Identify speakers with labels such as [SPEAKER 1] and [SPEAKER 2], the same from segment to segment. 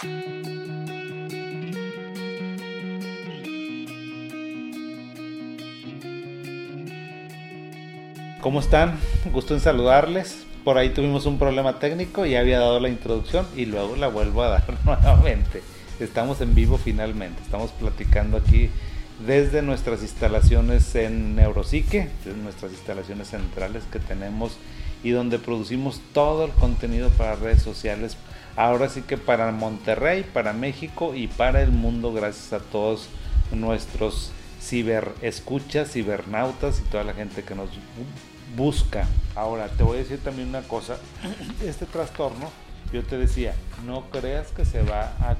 [SPEAKER 1] ¿Cómo están? Gusto en saludarles. Por ahí tuvimos un problema técnico, ya había dado la introducción y luego la vuelvo a dar nuevamente. Estamos en vivo finalmente, estamos platicando aquí desde nuestras instalaciones en Neuropsique, desde nuestras instalaciones centrales que tenemos y donde producimos todo el contenido para redes sociales. Ahora sí que para Monterrey, para México y para el mundo, gracias a todos nuestros ciberescuchas, cibernautas y toda la gente que nos busca. Ahora, te voy a decir también una cosa. Este trastorno, yo te decía, no creas que se va a,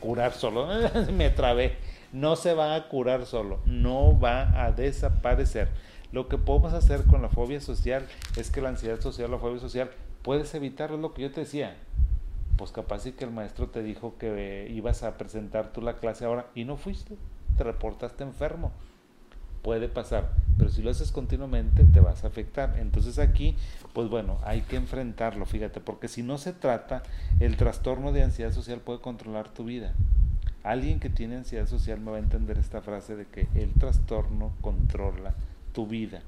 [SPEAKER 1] curar solo. Me trabé. No se va a curar solo. No va a desaparecer. Lo que podemos hacer con la fobia social es que la ansiedad social, la fobia social, puedes evitar lo que yo te decía. Pues capaz sí que el maestro te dijo que ibas a presentar tú la clase ahora y no fuiste. Te reportaste enfermo puede pasar, pero si lo haces continuamente te vas a afectar. Entonces aquí, pues bueno, hay que enfrentarlo, fíjate, porque si no se trata, el trastorno de ansiedad social puede controlar tu vida. Alguien que tiene ansiedad social me va a entender esta frase de que el trastorno controla tu vida.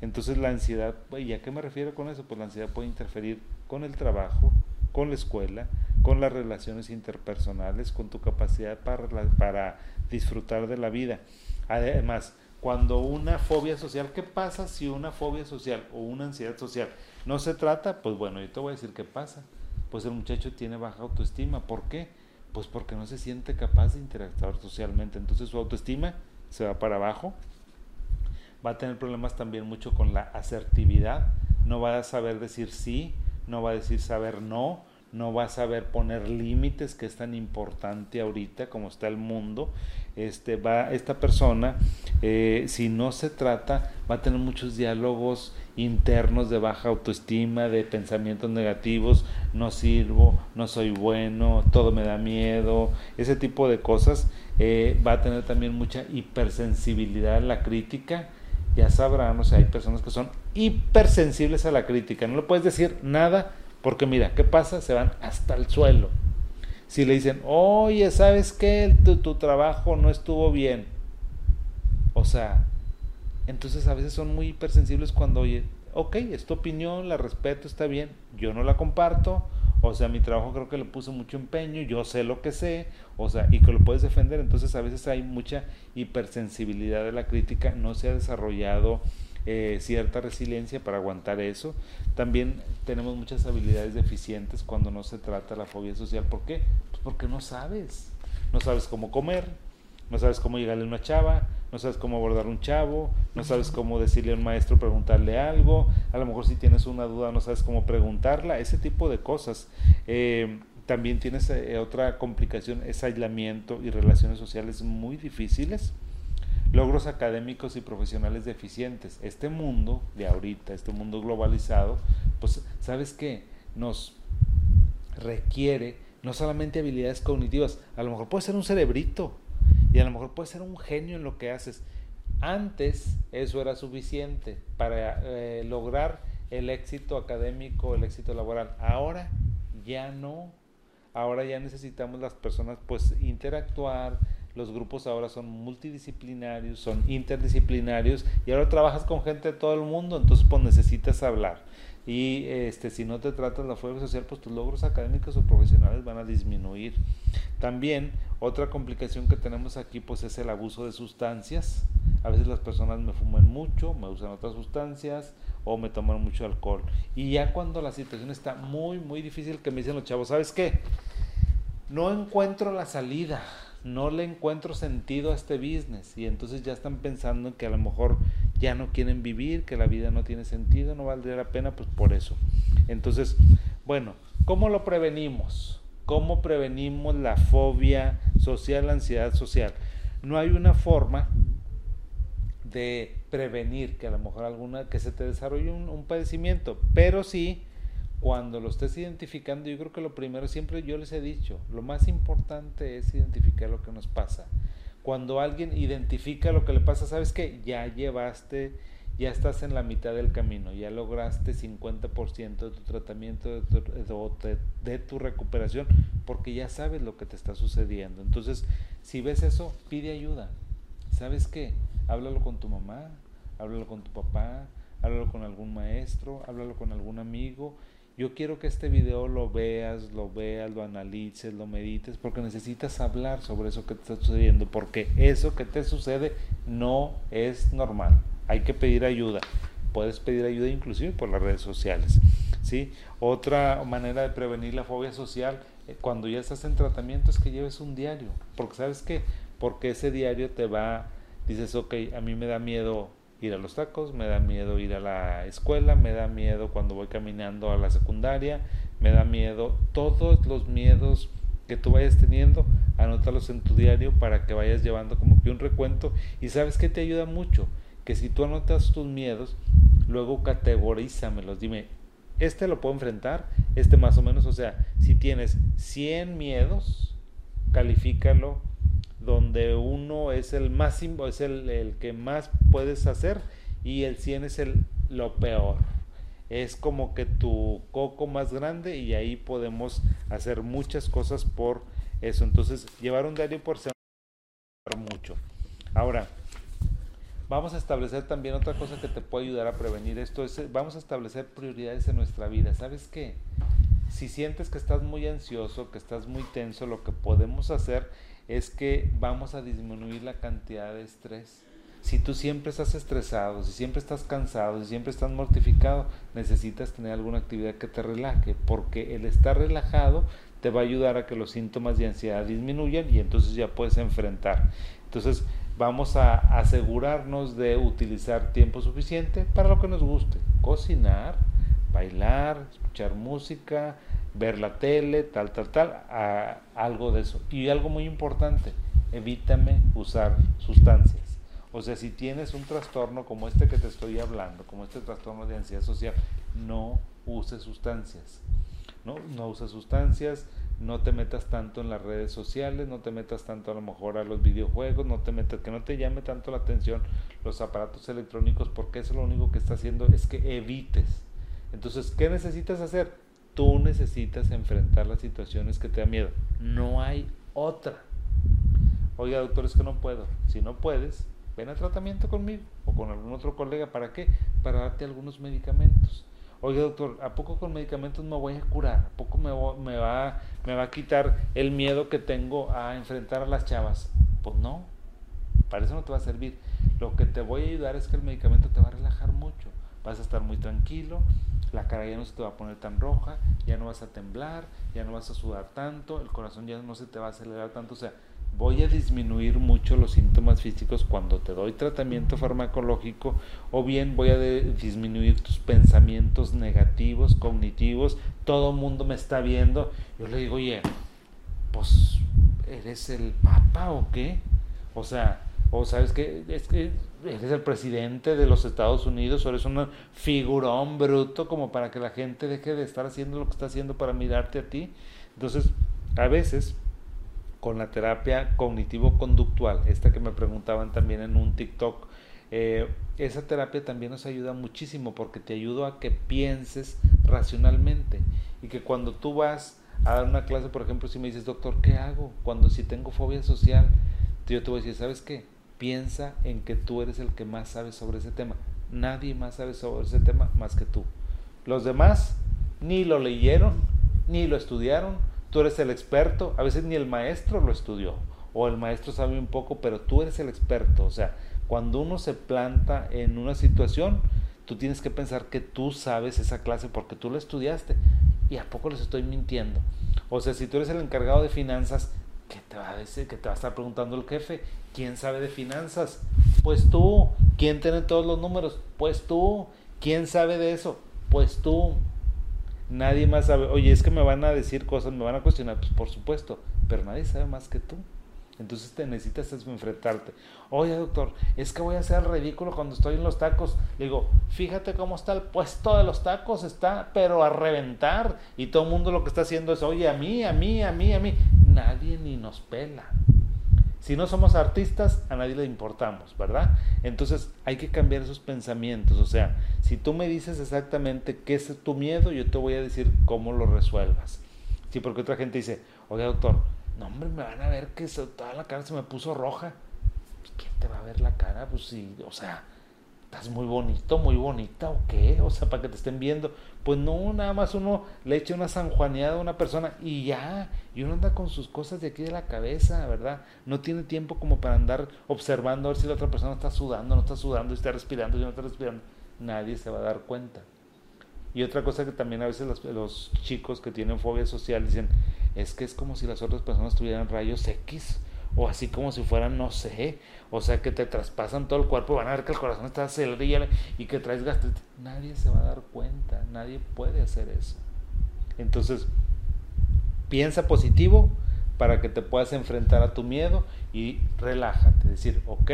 [SPEAKER 1] Entonces la ansiedad, ¿y a qué me refiero con eso? Pues la ansiedad puede interferir con el trabajo, con la escuela, con las relaciones interpersonales, con tu capacidad para, para disfrutar de la vida. Además, cuando una fobia social, ¿qué pasa si una fobia social o una ansiedad social no se trata? Pues bueno, yo te voy a decir qué pasa. Pues el muchacho tiene baja autoestima. ¿Por qué? Pues porque no se siente capaz de interactuar socialmente. Entonces su autoestima se va para abajo. Va a tener problemas también mucho con la asertividad. No va a saber decir sí, no va a decir saber no, no va a saber poner límites, que es tan importante ahorita como está el mundo este, va, esta persona, eh, si no se trata, va a tener muchos diálogos internos de baja autoestima, de pensamientos negativos, no sirvo, no soy bueno, todo me da miedo, ese tipo de cosas. Eh, va a tener también mucha hipersensibilidad a la crítica. Ya sabrán, o sea, hay personas que son hipersensibles a la crítica. No le puedes decir nada porque mira, ¿qué pasa? Se van hasta el suelo si le dicen, oye, ¿sabes qué? Tu, trabajo no estuvo bien. O sea, entonces a veces son muy hipersensibles cuando, oye, ok, es tu opinión, la respeto, está bien, yo no la comparto, o sea, mi trabajo creo que le puse mucho empeño, yo sé lo que sé, o sea, y que lo puedes defender, entonces a veces hay mucha hipersensibilidad de la crítica, no se ha desarrollado eh, cierta resiliencia para aguantar eso. También tenemos muchas habilidades deficientes cuando no se trata la fobia social. ¿Por qué? Pues porque no sabes. No sabes cómo comer, no sabes cómo llegarle a una chava, no sabes cómo abordar un chavo, no sabes cómo decirle a un maestro, preguntarle algo, a lo mejor si tienes una duda no sabes cómo preguntarla, ese tipo de cosas. Eh, también tienes eh, otra complicación, es aislamiento y relaciones sociales muy difíciles logros académicos y profesionales deficientes. Este mundo de ahorita, este mundo globalizado, pues sabes qué, nos requiere no solamente habilidades cognitivas, a lo mejor puede ser un cerebrito y a lo mejor puede ser un genio en lo que haces. Antes eso era suficiente para eh, lograr el éxito académico, el éxito laboral. Ahora ya no. Ahora ya necesitamos las personas pues interactuar, los grupos ahora son multidisciplinarios, son interdisciplinarios y ahora trabajas con gente de todo el mundo, entonces pues necesitas hablar. Y este, si no te tratas la fuerza social, pues tus logros académicos o profesionales van a disminuir. También otra complicación que tenemos aquí pues es el abuso de sustancias. A veces las personas me fuman mucho, me usan otras sustancias o me toman mucho alcohol. Y ya cuando la situación está muy, muy difícil, que me dicen los chavos, ¿sabes qué? No encuentro la salida no le encuentro sentido a este business y entonces ya están pensando en que a lo mejor ya no quieren vivir, que la vida no tiene sentido, no valdría la pena, pues por eso. Entonces, bueno, ¿cómo lo prevenimos? ¿Cómo prevenimos la fobia social, la ansiedad social? No hay una forma de prevenir que a lo mejor alguna que se te desarrolle un, un padecimiento, pero sí cuando lo estés identificando, yo creo que lo primero, siempre yo les he dicho, lo más importante es identificar lo que nos pasa. Cuando alguien identifica lo que le pasa, sabes que ya llevaste, ya estás en la mitad del camino, ya lograste 50% de tu tratamiento, de tu, de tu, recuperación, porque ya sabes lo que te está sucediendo. Entonces, si ves eso, pide ayuda. ¿Sabes qué? Háblalo con tu mamá, háblalo con tu papá, háblalo con algún maestro, háblalo con algún amigo. Yo quiero que este video lo veas, lo veas, lo analices, lo medites, porque necesitas hablar sobre eso que te está sucediendo, porque eso que te sucede no es normal hay que pedir ayuda. Puedes pedir ayuda inclusive por las redes sociales. ¿sí? Otra manera de prevenir la fobia social eh, cuando ya estás en tratamiento es que lleves un diario. Porque sabes qué? Porque ese diario te va, dices, ok, a mí me da miedo ir a los tacos, me da miedo ir a la escuela, me da miedo cuando voy caminando a la secundaria, me da miedo, todos los miedos que tú vayas teniendo, anótalos en tu diario para que vayas llevando como que un recuento y sabes que te ayuda mucho que si tú anotas tus miedos, luego categorízamelos. Dime, este lo puedo enfrentar, este más o menos, o sea, si tienes 100 miedos, califícalo donde uno es el más es el, el, que más puedes hacer y el 100 es el lo peor. Es como que tu coco más grande y ahí podemos hacer muchas cosas por eso. Entonces, llevar un diario por semana mucho. Ahora, Vamos a establecer también otra cosa que te puede ayudar a prevenir esto, es vamos a establecer prioridades en nuestra vida. ¿Sabes qué? Si sientes que estás muy ansioso, que estás muy tenso, lo que podemos hacer es que vamos a disminuir la cantidad de estrés. Si tú siempre estás estresado, si siempre estás cansado, si siempre estás mortificado, necesitas tener alguna actividad que te relaje, porque el estar relajado te va a ayudar a que los síntomas de ansiedad disminuyan y entonces ya puedes enfrentar. Entonces, vamos a asegurarnos de utilizar tiempo suficiente para lo que nos guste. Cocinar, bailar, escuchar música, ver la tele, tal, tal, tal, algo de eso. Y algo muy importante, evítame usar sustancias. O sea, si tienes un trastorno como este que te estoy hablando, como este trastorno de ansiedad social, no uses sustancias. No, no uses sustancias, no te metas tanto en las redes sociales, no te metas tanto a lo mejor a los videojuegos, no te metas, que no te llame tanto la atención los aparatos electrónicos, porque eso lo único que está haciendo es que evites. Entonces, ¿qué necesitas hacer? Tú necesitas enfrentar las situaciones que te dan miedo. No hay otra. Oiga, doctor, es que no puedo. Si no puedes, ven a tratamiento conmigo o con algún otro colega. ¿Para qué? Para darte algunos medicamentos oye doctor, ¿a poco con medicamentos me voy a curar? ¿A poco me, me, va, me va a quitar el miedo que tengo a enfrentar a las chavas? Pues no, para eso no te va a servir. Lo que te voy a ayudar es que el medicamento te va a relajar mucho. Vas a estar muy tranquilo, la cara ya no se te va a poner tan roja, ya no vas a temblar, ya no vas a sudar tanto, el corazón ya no se te va a acelerar tanto. O sea, voy a disminuir mucho los síntomas físicos cuando te doy tratamiento farmacológico o bien voy a disminuir tus pensamientos negativos, cognitivos, todo el mundo me está viendo. Yo le digo, oye, pues, ¿eres el papa o qué? O sea, o sabes que es que eres el presidente de los Estados Unidos o eres un figurón bruto como para que la gente deje de estar haciendo lo que está haciendo para mirarte a ti. Entonces, a veces con la terapia cognitivo-conductual, esta que me preguntaban también en un TikTok. Eh, esa terapia también nos ayuda muchísimo porque te ayuda a que pienses racionalmente y que cuando tú vas a dar una clase, por ejemplo, si me dices, doctor, ¿qué hago? Cuando si tengo fobia social, yo te voy a decir, ¿sabes qué? Piensa en que tú eres el que más sabe sobre ese tema. Nadie más sabe sobre ese tema más que tú. Los demás ni lo leyeron, ni lo estudiaron, tú eres el experto, a veces ni el maestro lo estudió, o el maestro sabe un poco, pero tú eres el experto. O sea, cuando uno se planta en una situación, tú tienes que pensar que tú sabes esa clase porque tú la estudiaste. ¿Y a poco les estoy mintiendo? O sea, si tú eres el encargado de finanzas, ¿qué te va a decir? ¿Qué te va a estar preguntando el jefe? ¿Quién sabe de finanzas? Pues tú. ¿Quién tiene todos los números? Pues tú. ¿Quién sabe de eso? Pues tú. Nadie más sabe, oye, es que me van a decir cosas, me van a cuestionar, pues por supuesto, pero nadie sabe más que tú. Entonces te necesitas enfrentarte. Oye, doctor, es que voy a el ridículo cuando estoy en los tacos. Le digo, fíjate cómo está el puesto de los tacos, está pero a reventar. Y todo el mundo lo que está haciendo es, oye, a mí, a mí, a mí, a mí. Nadie ni nos pela. Si no somos artistas, a nadie le importamos, ¿verdad? Entonces hay que cambiar esos pensamientos. O sea, si tú me dices exactamente qué es tu miedo, yo te voy a decir cómo lo resuelvas. Sí, porque otra gente dice, oye doctor, no hombre, me van a ver que toda la cara se me puso roja. Pues, ¿Quién te va a ver la cara? Pues sí, o sea, estás muy bonito, muy bonita o qué, o sea, para que te estén viendo. Pues no, nada más uno le echa una sanjuaneada a una persona y ya, y uno anda con sus cosas de aquí de la cabeza, ¿verdad? No tiene tiempo como para andar observando a ver si la otra persona está sudando, no está sudando, está respirando, si no está respirando. Nadie se va a dar cuenta. Y otra cosa que también a veces los, los chicos que tienen fobia social dicen, es que es como si las otras personas tuvieran rayos X o así como si fueran, no sé, o sea, que te traspasan todo el cuerpo, van a ver que el corazón está acelerado y que traes gastritis. Nadie se va a dar cuenta, nadie puede hacer eso. Entonces, piensa positivo para que te puedas enfrentar a tu miedo y relájate, decir, ok,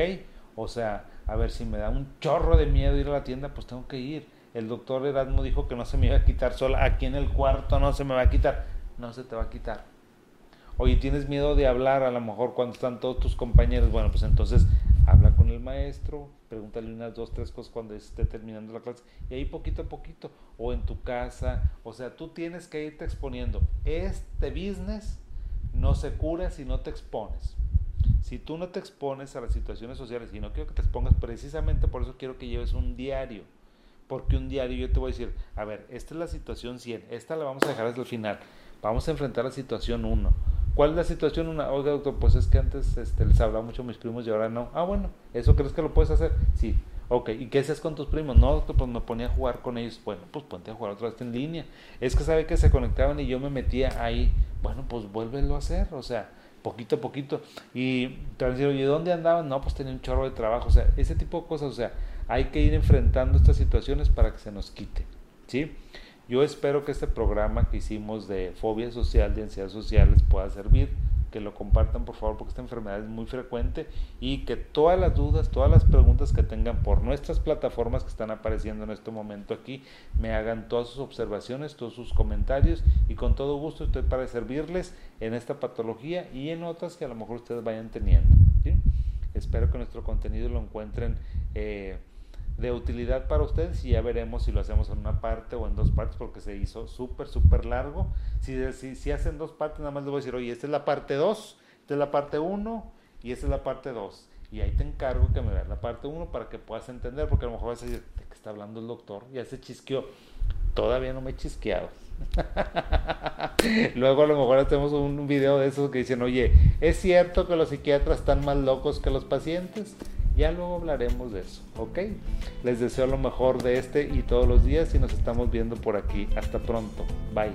[SPEAKER 1] o sea, a ver, si me da un chorro de miedo ir a la tienda, pues tengo que ir. El doctor Erasmo dijo que no se me iba a quitar sola, aquí en el cuarto no se me va a quitar, no se te va a quitar Oye, tienes miedo de hablar a lo mejor cuando están todos tus compañeros. Bueno, pues entonces habla con el maestro, pregúntale unas dos, tres cosas cuando esté terminando la clase. Y ahí poquito a poquito, o en tu casa. O sea, tú tienes que irte exponiendo. Este business no se cura si no te expones. Si tú no te expones a las situaciones sociales y no quiero que te expongas, precisamente por eso quiero que lleves un diario. Porque un diario yo te voy a decir, a ver, esta es la situación 100, esta la vamos a dejar hasta el final. Vamos a enfrentar la situación 1 ¿Cuál es la situación? Una, oiga, doctor, pues es que antes este, les hablaba mucho a mis primos y ahora no. Ah, bueno, ¿eso crees que lo puedes hacer? Sí. Ok, ¿y qué haces con tus primos? No, doctor, pues me ponía a jugar con ellos. Bueno, pues ponte a jugar otra vez en línea. Es que sabe que se conectaban y yo me metía ahí. Bueno, pues vuélvelo a hacer, o sea, poquito a poquito. Y te decir, oye, ¿dónde andaban? No, pues tenía un chorro de trabajo. O sea, ese tipo de cosas, o sea, hay que ir enfrentando estas situaciones para que se nos quite. ¿Sí? Yo espero que este programa que hicimos de fobia social, de ansiedad social, les pueda servir, que lo compartan por favor porque esta enfermedad es muy frecuente y que todas las dudas, todas las preguntas que tengan por nuestras plataformas que están apareciendo en este momento aquí, me hagan todas sus observaciones, todos sus comentarios y con todo gusto estoy para servirles en esta patología y en otras que a lo mejor ustedes vayan teniendo. Espero que nuestro contenido lo encuentren. Eh, de utilidad para ustedes y ya veremos si lo hacemos en una parte o en dos partes porque se hizo súper, súper largo. Si, si, si, hacen dos partes, nada más les voy a decir, oye, esta es la parte 2, esta es la parte 1 y esta es la parte 2. Y ahí te encargo que me veas la parte 1 para que puedas entender, porque a lo mejor vas a decir, ¿de qué está hablando el doctor? Ya se chisqueó. Todavía no me he chisqueado. Luego a lo mejor hacemos un video de esos que dicen, oye, ¿es cierto que los psiquiatras están más locos que los pacientes? Ya luego hablaremos de eso, ¿ok? Les deseo lo mejor de este y todos los días y nos estamos viendo por aquí. Hasta pronto. Bye.